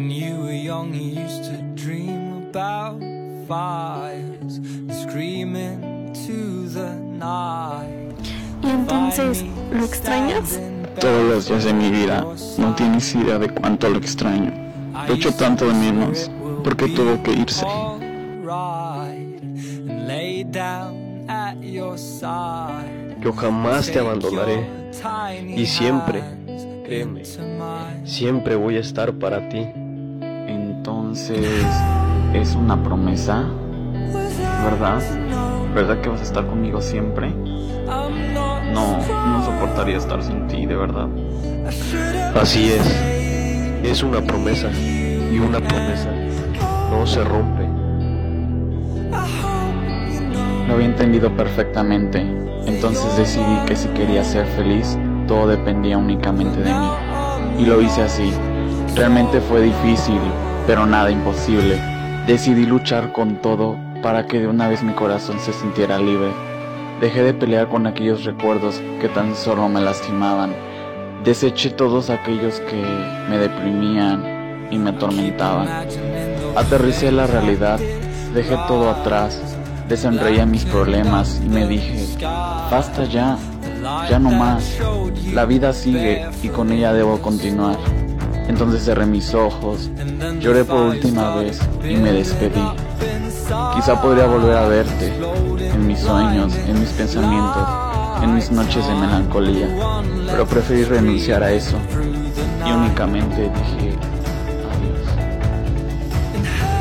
young, he used to dream about fires, screaming to the night. Y entonces, ¿lo extrañas? Todos los días de mi vida no tienes idea de cuánto lo extraño. Lo echo tanto de menos porque tuvo que irse. Yo jamás te abandonaré y siempre, créeme, siempre voy a estar para ti. Entonces, ¿es una promesa? ¿Verdad? ¿Verdad que vas a estar conmigo siempre? No, no soportaría estar sin ti, de verdad. Así es, es una promesa y una promesa no se rompe. Lo había entendido perfectamente, entonces decidí que si quería ser feliz, todo dependía únicamente de mí. Y lo hice así. Realmente fue difícil, pero nada imposible. Decidí luchar con todo para que de una vez mi corazón se sintiera libre. Dejé de pelear con aquellos recuerdos que tan solo me lastimaban. Deseché todos aquellos que me deprimían y me atormentaban. Aterricé la realidad, dejé todo atrás, desenreía mis problemas y me dije, basta ya, ya no más. La vida sigue y con ella debo continuar. Entonces cerré mis ojos, lloré por última vez y me despedí. Quizá podría volver a verte, en mis sueños, en mis pensamientos, en mis noches de melancolía, pero preferí renunciar a eso y únicamente dije adiós.